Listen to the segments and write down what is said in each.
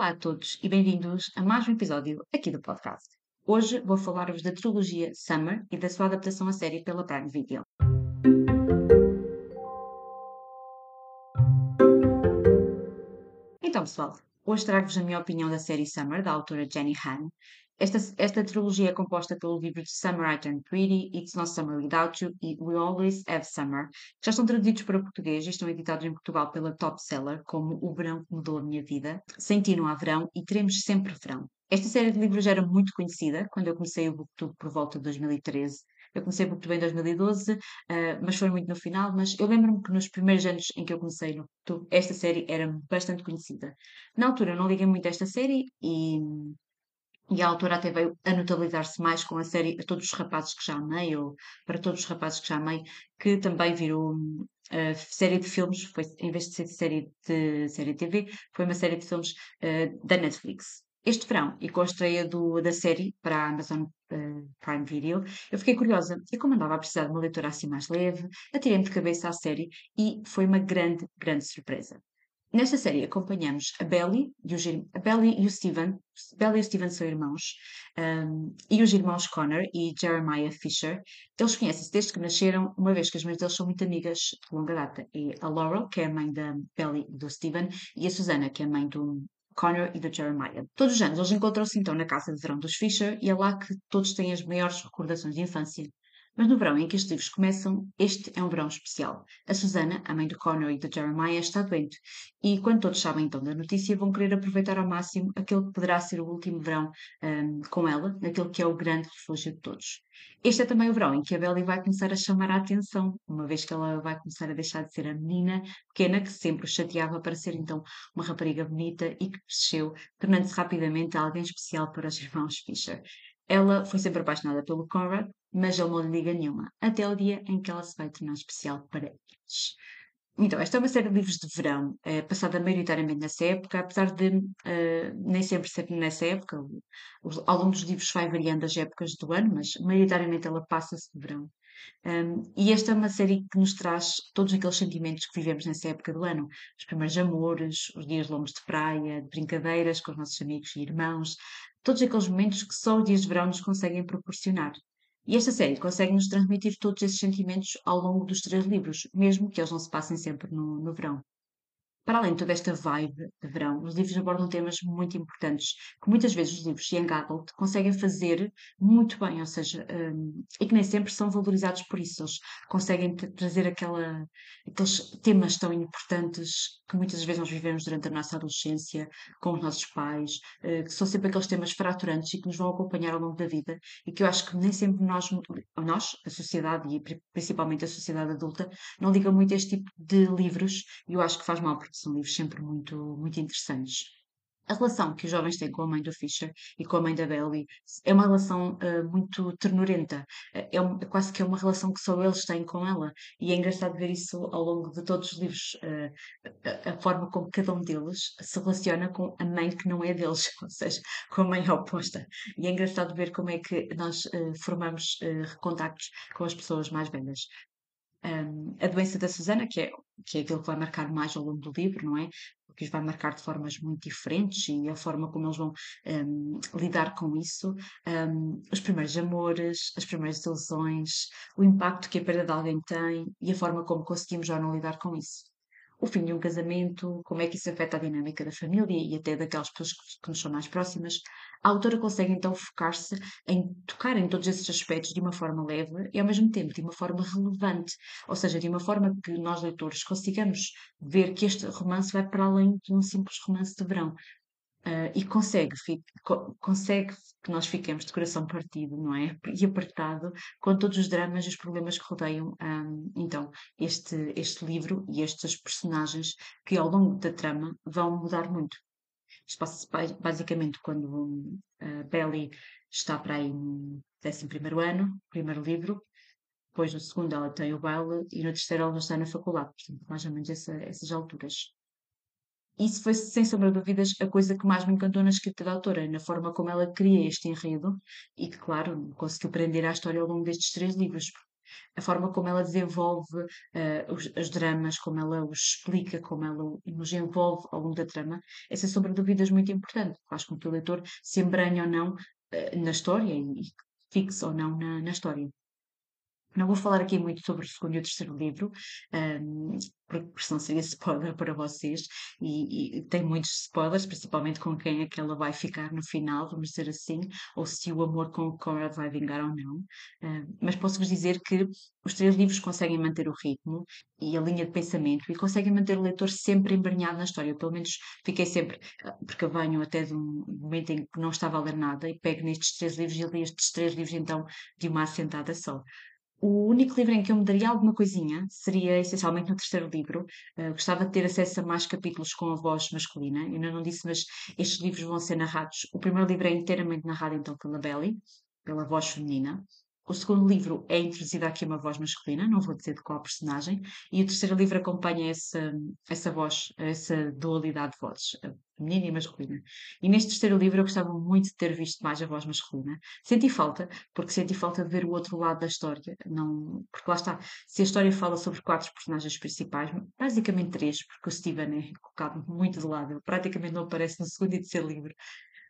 Olá a todos e bem-vindos a mais um episódio aqui do podcast. Hoje vou falar-vos da trilogia Summer e da sua adaptação à série pela Prime Video. Então, pessoal, hoje trago-vos a minha opinião da série Summer, da autora Jenny Han. Esta, esta trilogia é composta pelo livro de Summer I Turned Pretty, It's Not Summer Without You e We Always Have Summer, que já estão traduzidos para português e estão editados em Portugal pela Top Seller, como O Verão Mudou a Minha Vida, Sem Ti Não Há Verão e Teremos Sempre Verão. Esta série de livros era muito conhecida quando eu comecei o Booktube por volta de 2013. Eu comecei o Booktube em 2012, uh, mas foi muito no final. Mas eu lembro-me que nos primeiros anos em que eu comecei no Booktube, esta série era bastante conhecida. Na altura eu não liguei muito a esta série e e a autora até veio a notabilizar-se mais com a série A Todos os Rapazes que Já Amei, ou Para Todos os Rapazes que Já Amei, que também virou uh, série de filmes, foi, em vez de ser série de série de TV, foi uma série de filmes uh, da Netflix. Este verão, e com a estreia do, da série para a Amazon uh, Prime Video, eu fiquei curiosa e como andava a precisar de uma leitura assim mais leve, atirei-me de cabeça à série e foi uma grande, grande surpresa. Nesta série acompanhamos a Belly e, a Belly e o Steven. Belly e o Steven são irmãos. Um, e os irmãos Connor e Jeremiah Fisher. Eles conhecem-se desde que nasceram, uma vez que as mães deles são muito amigas de longa data. E a Laurel, que é a mãe da Belly e do Steven, e a Susana, que é a mãe do Connor e do Jeremiah. Todos os anos eles encontram-se então na casa de verão dos Fisher e é lá que todos têm as maiores recordações de infância. Mas no verão em que estes livros começam, este é um verão especial. A Susana, a mãe do Connor e do Jeremiah, está doente, e quando todos sabem então da notícia, vão querer aproveitar ao máximo aquele que poderá ser o último verão um, com ela, naquele que é o grande refúgio de todos. Este é também o verão em que a Belly vai começar a chamar a atenção, uma vez que ela vai começar a deixar de ser a menina pequena que sempre o chateava para ser então uma rapariga bonita e que cresceu, tornando-se rapidamente alguém especial para os irmãos Fisher. Ela foi sempre apaixonada pelo Conrad, mas ele não lhe liga nenhuma, até o dia em que ela se vai tornar especial para eles. Então, esta é uma série de livros de verão, é, passada maioritariamente nessa época, apesar de uh, nem sempre ser nessa época. Ao longo dos livros vai variando as épocas do ano, mas maioritariamente ela passa-se de verão. Um, e esta é uma série que nos traz todos aqueles sentimentos que vivemos nessa época do ano. Os primeiros amores, os dias longos de praia, de brincadeiras com os nossos amigos e irmãos, todos aqueles momentos que só os dias de verão nos conseguem proporcionar. E esta série consegue nos transmitir todos esses sentimentos ao longo dos três livros, mesmo que eles não se passem sempre no, no verão. Para além de toda esta vibe de verão, os livros abordam temas muito importantes, que muitas vezes os livros Young Adult conseguem fazer muito bem, ou seja, um, e que nem sempre são valorizados por isso. Eles conseguem trazer aquela, aqueles temas tão importantes que muitas vezes nós vivemos durante a nossa adolescência, com os nossos pais, uh, que são sempre aqueles temas fraturantes e que nos vão acompanhar ao longo da vida e que eu acho que nem sempre nós, nós a sociedade e principalmente a sociedade adulta, não liga muito a este tipo de livros e eu acho que faz mal porque são livros sempre muito, muito interessantes. A relação que os jovens têm com a mãe do Fischer e com a mãe da Belly é uma relação uh, muito ternurenta. É, um, é, quase que é uma relação que só eles têm com ela. E é engraçado ver isso ao longo de todos os livros, uh, a, a, forma como cada um deles se relaciona com a mãe que não é deles, ou seja, com a mãe oposta. E é engraçado ver como é que nós uh, formamos contactos com as pessoas mais velhas um, a doença da Susana, que é, que é aquilo que vai marcar mais ao longo do livro, não é? Porque os vai marcar de formas muito diferentes e a forma como eles vão um, lidar com isso, um, os primeiros amores, as primeiras ilusões, o impacto que a perda de alguém tem e a forma como conseguimos já não lidar com isso o fim de um casamento, como é que isso afeta a dinâmica da família e até daquelas pessoas que, nos são mais próximas. A autora consegue então focar-se em tocar em todos esses aspectos de uma forma leve e ao mesmo tempo de uma forma relevante, ou seja, de uma forma que nós leitores consigamos ver que este romance vai para além de um simples romance de verão, Uh, e consegue, consegue que nós fiquemos de coração partido, não é? E apertado com todos os dramas e os problemas que rodeiam um, então este, este livro e estas personagens que ao longo da trama vão mudar muito. Isto basicamente quando uh, Belly está para aí no 11 ano, primeiro livro, depois no segundo ela tem o baile e no terceiro ela está na faculdade, portanto, mais ou menos essa, essas alturas. Isso foi, sem sombra de dúvidas, a coisa que mais me encantou na escrita da autora, na forma como ela cria este enredo e que, claro, conseguiu prender a história ao longo destes três livros. a forma como ela desenvolve uh, os, os, dramas, como ela os explica, como ela nos envolve ao longo da trama, é sem sombra de dúvidas muito importante. Faz com que o leitor se embranhe ou não uh, na história e fixe ou não na, na história. Não vou falar aqui muito sobre o segundo e o terceiro livro, um, porque senão seria spoiler para vocês, e, e, tem muitos spoilers, principalmente com quem é que ela vai ficar no final, vamos dizer assim, ou se o amor com o Conrad vai vingar ou não. Um, mas posso-vos dizer que os três livros conseguem manter o ritmo e a linha de pensamento e conseguem manter o leitor sempre embrenhado na história. Eu, pelo menos fiquei sempre, ah, porque eu venho até de um momento em que não estava a ler nada e pego nestes três livros e li estes três livros então de uma assentada só. O único livro em que eu me daria alguma coisinha seria essencialmente no terceiro livro. Uh, gostava de ter acesso a mais capítulos com a voz masculina. Eu ainda não disse, mas estes livros vão ser narrados. O primeiro livro é inteiramente narrado então pela Belly, pela voz feminina. O segundo livro é introduzida aqui uma voz masculina, não vou dizer de qual personagem, e o terceiro livro acompanha essa, essa voz, essa dualidade de vozes, feminina e masculina. E neste terceiro livro eu gostava muito de ter visto mais a voz masculina. Senti falta, porque senti falta de ver o outro lado da história. Não, porque lá está, se a história fala sobre quatro personagens principais, basicamente três, porque o Steven é colocado muito de lado, ele praticamente não aparece no segundo e terceiro livro.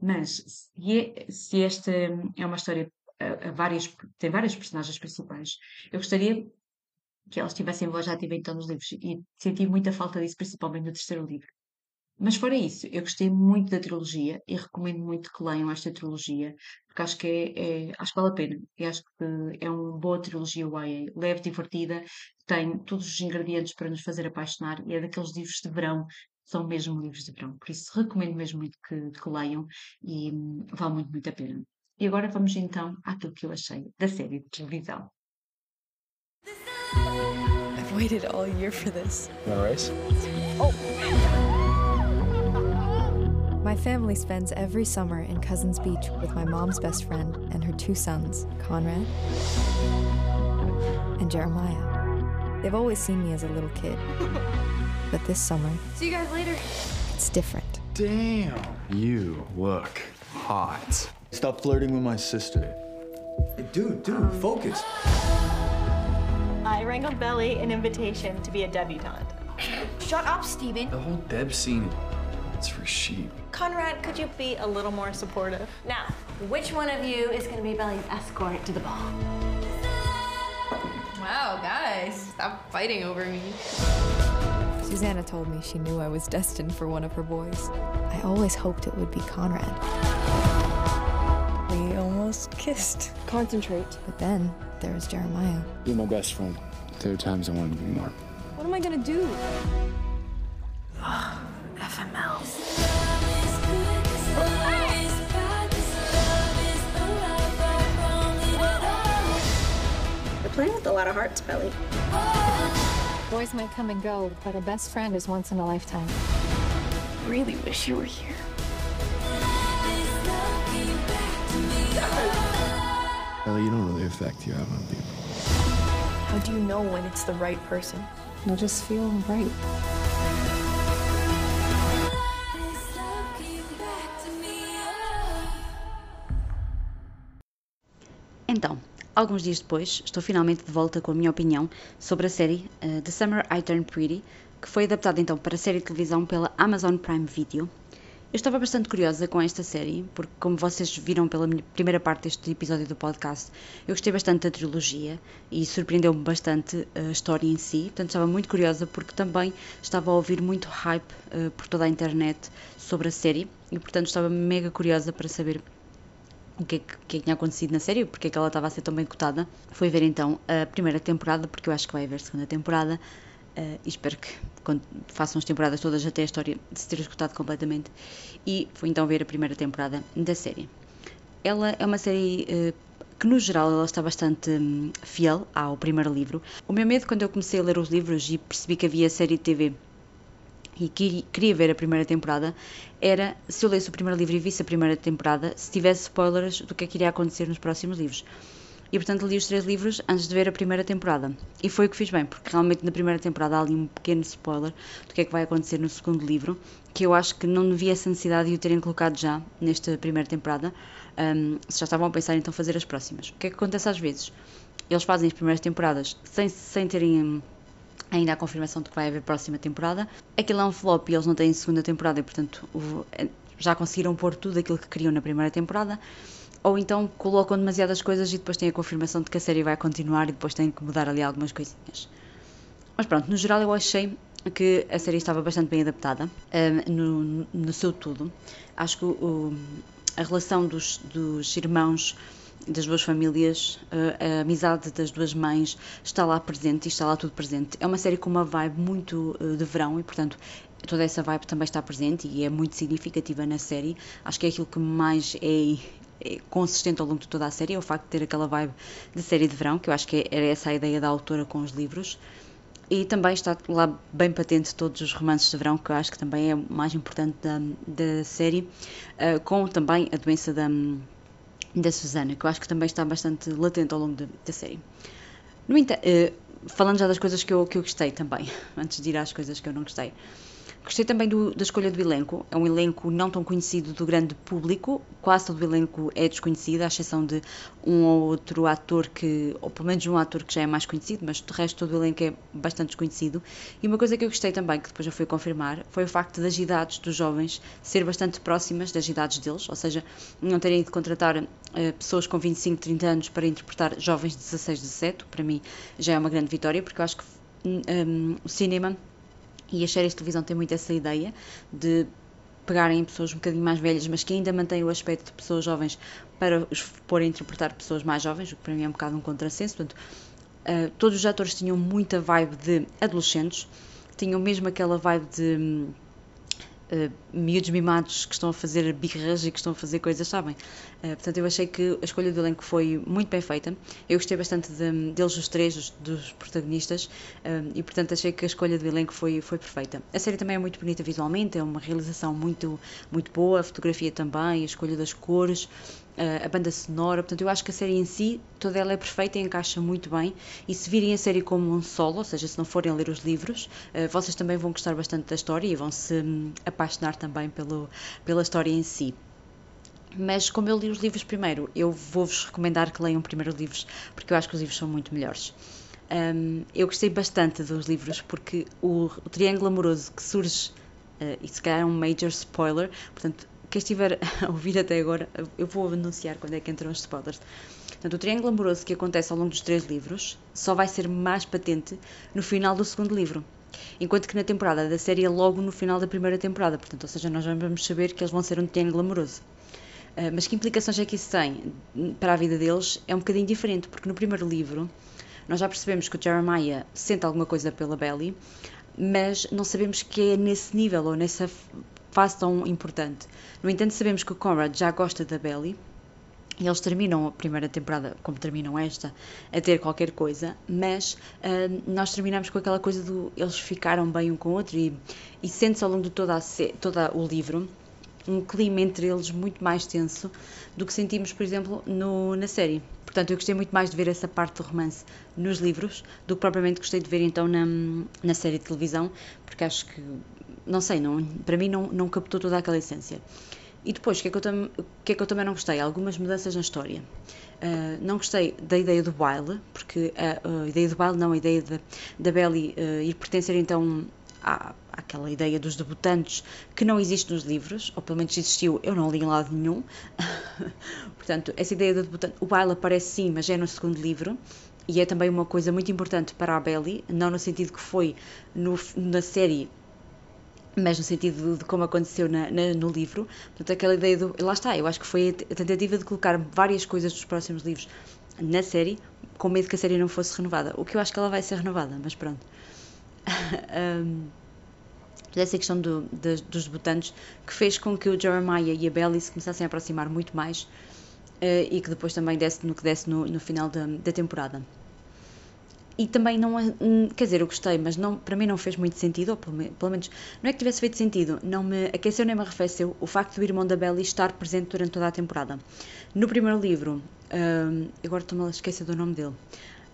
Mas se, é, se esta é uma história a, várias, tem várias personagens principais. Eu gostaria que elas tivessem voz ativa então nos livros e senti muita falta disso, principalmente no terceiro livro. Mas fora isso, eu gostei muito da trilogia e recomendo muito que leiam esta trilogia, porque acho que é, é acho que vale a pena. E acho que é uma boa trilogia YA, leve, divertida, tem todos os ingredientes para nos fazer apaixonar e é daqueles livros de verão, são mesmo livros de verão. Por isso recomendo mesmo muito que, que leiam e hum, vale muito, muito a pena. E agora vamos então àquilo que eu achei da série de televisão. I've waited all year for this. No race? Oh. My family spends every summer in Cousins Beach with my mom's best friend and her two sons, Conrad and Jeremiah. They've always seen me as a little kid. But this summer, see you guys later. It's different. Damn, you look hot. Stop flirting with my sister. Hey, dude, dude, um, focus. I wrangled Belly an invitation to be a debutante. Shut up, Steven. The whole Deb scene, it's for sheep. Conrad, could you be a little more supportive? Now, which one of you is going to be Belly's escort to the ball? Wow, guys, stop fighting over me. Susanna told me she knew I was destined for one of her boys. I always hoped it would be Conrad. We almost kissed. Concentrate. But then there was Jeremiah. You're my best friend. There are times I wanted to be more. What am I gonna do? FML. You're playing with a lot of hearts, Belly. Boys might come and go, but a best friend is once in a lifetime. Really wish you were here. Ellie, you don't know the effect you have on people. How do you know when it's the right person? You'll just feel right. Então, alguns dias depois, estou finalmente de volta com a minha opinião sobre a série uh, The Summer I Turned Pretty, que foi adaptada então para a série de televisão pela Amazon Prime Video eu estava bastante curiosa com esta série, porque, como vocês viram pela primeira parte deste episódio do podcast, eu gostei bastante da trilogia e surpreendeu-me bastante a história em si. Portanto, estava muito curiosa porque também estava a ouvir muito hype uh, por toda a internet sobre a série e, portanto, estava mega curiosa para saber o que é que, que, é que tinha acontecido na série, porque é que ela estava a ser tão bem cotada. Foi ver então a primeira temporada, porque eu acho que vai haver segunda temporada. Uh, e espero que façam as temporadas todas até a história se ter escutado completamente. E fui então ver a primeira temporada da série. Ela é uma série uh, que no geral ela está bastante um, fiel ao primeiro livro. O meu medo quando eu comecei a ler os livros e percebi que havia série de TV e que queria ver a primeira temporada era se eu lesse o primeiro livro e visse a primeira temporada, se tivesse spoilers do que é que iria acontecer nos próximos livros e portanto li os três livros antes de ver a primeira temporada. E foi o que fiz bem, porque realmente na primeira temporada há ali um pequeno spoiler do que é que vai acontecer no segundo livro, que eu acho que não havia essa necessidade de o terem colocado já nesta primeira temporada, um, se já estavam a pensar então fazer as próximas. O que é que acontece às vezes? eles fazem as primeiras temporadas sem, sem terem ainda a confirmação de que vai haver próxima temporada. Aquilo é um flop e eles não têm segunda temporada e, portanto, já conseguiram pôr tudo aquilo que queriam na primeira temporada. Ou então colocam demasiadas coisas e depois têm a confirmação de que a série vai continuar e depois têm que mudar ali algumas coisinhas. Mas pronto, no geral eu achei que a série estava bastante bem adaptada um, no, no, seu tudo. Acho que o, a relação dos, dos irmãos das duas famílias, a amizade das duas mães está lá presente e está lá tudo presente. É uma série com uma vibe muito de verão e, portanto, toda essa vibe também está presente e é muito significativa na série. Acho que é aquilo que mais é consistente ao longo de toda a série, é o facto de ter aquela vibe de série de verão, que eu acho que era essa a ideia da autora com os livros. E também está lá bem patente todos os romances de verão, que eu acho que também é o mais importante da, da série, uh, com também a doença da, da Susana, que eu acho que também está bastante latente ao longo de, da série. No entanto, uh, falando já das coisas que eu, que eu gostei também, antes de ir às coisas que eu não gostei. Gostei também do, da escolha do elenco. É um elenco não tão conhecido do grande público. Quase todo o elenco é desconhecido, à exceção de um ou outro ator que, ou pelo menos um ator que já é mais conhecido, mas de resto todo o elenco é bastante desconhecido. E uma coisa que eu gostei também, que depois já fui confirmar, foi o facto das idades dos jovens ser bastante próximas das idades deles, ou seja, não terem de contratar uh, pessoas com 25, 30 anos para interpretar jovens de 16, 17. Para mim já é uma grande vitória, porque eu acho que um, um, o cinema e as séries de televisão têm muito essa ideia de pegarem pessoas um bocadinho mais velhas, mas que ainda mantêm o aspecto de pessoas jovens para os pôr a interpretar pessoas mais jovens, o que para mim é um bocado um contrassenso. Portanto, uh, todos os atores tinham muita vibe de adolescentes, tinham mesmo aquela vibe de uh, miúdos mimados que estão a fazer birras e que estão a fazer coisas, sabem? Uh, portanto, eu achei que a escolha do elenco foi muito bem feita. Eu gostei bastante de, deles, os três, dos, dos protagonistas, uh, e portanto achei que a escolha do elenco foi, foi perfeita. A série também é muito bonita visualmente, é uma realização muito, muito boa, a fotografia também, a escolha das cores, a banda sonora, portanto eu acho que a série em si, toda ela é perfeita e encaixa muito bem e se virem a série como um solo, ou seja, se não forem ler os livros, vocês também vão gostar bastante da história e vão se hum, apaixonar também pelo, pela história em si. Mas como eu li os livros primeiro, eu vou-vos recomendar que leiam primeiro os livros, porque eu acho que os livros são muito melhores. Um, eu gostei bastante dos livros porque o, o triângulo amoroso que surge, uh, e se calhar é um major spoiler, portanto, quem estiver a ouvir até agora, eu vou anunciar quando é que entram os spoilers. Portanto, o triângulo amoroso que acontece ao longo dos três livros só vai ser mais patente no final do segundo livro. Enquanto que na temporada da série é logo no final da primeira temporada, portanto, ou seja, nós vamos saber que eles vão ser um triângulo amoroso. Uh, mas que implicações é que isso tem para a vida deles é um bocadinho diferente, porque no primeiro livro nós já percebemos que o Jeremiah sente alguma coisa pela Belly, mas não sabemos que é nesse nível ou nessa fase tão importante. No entanto, sabemos que o Conrad já gosta da Belly, e eles terminam a primeira temporada, como terminam esta, a ter qualquer coisa, mas uh, nós terminamos com aquela coisa do eles ficaram bem um com o outro e, e sente-se ao longo de toda, a, toda o livro um clima entre eles muito mais tenso do que sentimos, por exemplo, no, na série. Portanto, eu gostei muito mais de ver essa parte do romance nos livros do que propriamente gostei de ver então na, na série de televisão, porque acho que, não sei, não, para mim não, não captou toda aquela essência. E depois, o que, é que, é que eu também não gostei? Algumas mudanças na história. Uh, não gostei da ideia do baile, porque a, a, ideia do baile, não, a ideia da, Belly uh, ir pertencer então à, àquela ideia dos debutantes que não existe nos livros, ou pelo menos existiu, eu não li em lado nenhum. Portanto, essa ideia do debutante, o baile aparece sim, mas é no segundo livro. E é também uma coisa muito importante para a Belly, não no sentido que foi no, na série mas no sentido de como aconteceu na, na, no livro. Portanto, aquela ideia do. Lá está, eu acho que foi a tentativa de colocar várias coisas dos próximos livros na série, com medo que a série não fosse renovada. O que eu acho que ela vai ser renovada, mas pronto. um, essa questão do, de, dos debutantes que fez com que o Jeremiah e a Belly se começassem a aproximar muito mais uh, e que depois também desse no que desse no, no final da, da temporada e também não hum, quer dizer, eu gostei, mas não, para mim não fez muito sentido, ou pelo, menos não é que tivesse feito sentido, não me aqueceu nem me arrefeceu o facto do irmão da Belly estar presente durante toda a temporada. No primeiro livro, um, agora estou-me a esquecer do nome dele,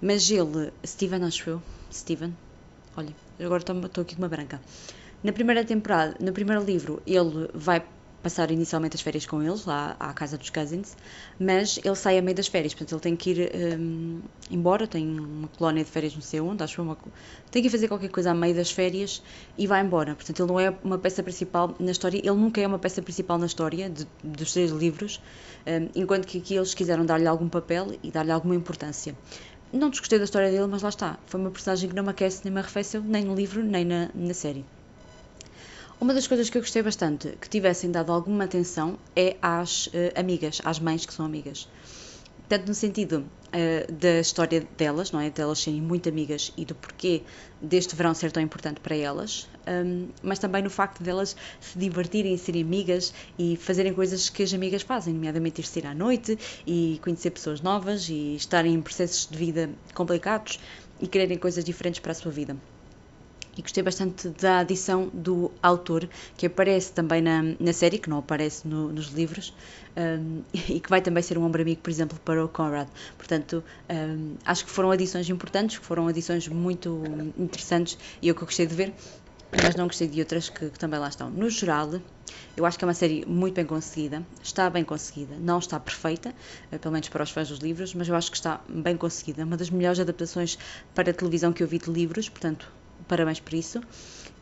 mas ele, Steven, acho eu, Steven, olha, agora estou aqui com uma branca. Na primeira temporada, no primeiro livro, ele vai passar inicialmente as férias com eles, lá à casa dos cousins, mas ele sai a meio das férias, portanto ele tem que ir um, embora, tem uma colónia de férias não sei onde, acho que uma, tem que fazer qualquer coisa a meio das férias e vai embora. Portanto ele não é uma peça principal na história, ele nunca é uma peça principal na história de, dos três livros, um, enquanto que aqui eles quiseram dar-lhe algum papel e dar-lhe alguma importância. Não desgostei da história dele, mas lá está. Foi uma personagem que não me aquece nem me arrefeceu, nem no livro, nem na, na série. Uma das coisas que eu gostei bastante que tivessem dado alguma atenção é às uh, amigas, às mães que são amigas. Tanto no sentido uh, da história delas, não é? Delas serem muito amigas e do porquê deste verão ser tão importante para elas, um, mas também no facto delas se divertirem, serem amigas e fazerem coisas que as amigas fazem, nomeadamente ir sair à noite e conhecer pessoas novas e estarem em processos de vida complicados e quererem coisas diferentes para a sua vida e gostei bastante da adição do autor, que aparece também na, na série, que não aparece no, nos livros, um, e que vai também ser um ombro amigo, por exemplo, para o Conrad. Portanto, um, acho que foram adições importantes, que foram adições muito interessantes e eu que eu gostei de ver, mas não gostei de outras que, que também lá estão. No geral, eu acho que é uma série muito bem conseguida, está bem conseguida, não está perfeita, eh, pelo menos para os fãs dos livros, mas eu acho que está bem conseguida. Uma das melhores adaptações para televisão que eu vi de livros, portanto, parabéns por isso.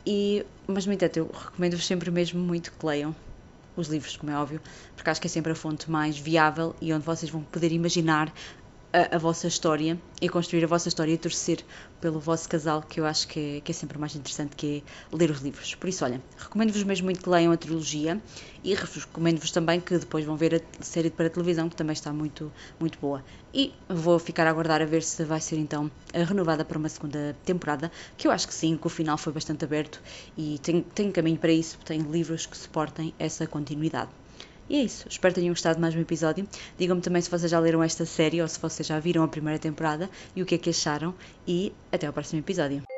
E, mas, no entanto, eu recomendo-vos sempre mesmo muito que leiam os livros, como é óbvio, porque acho que é sempre a fonte mais viável e onde vocês vão poder imaginar a, a, vossa história e construir a vossa história e torcer pelo vosso casal, que eu acho que é, que é sempre mais interessante que é ler os livros. Por isso, olha, recomendo-vos mesmo muito que leiam a trilogia e recomendo-vos também que depois vão ver a série para a televisão, que também está muito, muito boa. E vou ficar a aguardar a ver se vai ser então renovada para uma segunda temporada, que eu acho que sim, que o final foi bastante aberto e tem, tem caminho para isso, tem livros que suportem essa continuidade. E é isso. Espero que tenham gostado mais um episódio. Digam-me também se vocês já leram esta série ou se vocês já viram a primeira temporada e o que é que acharam. E até ao próximo episódio.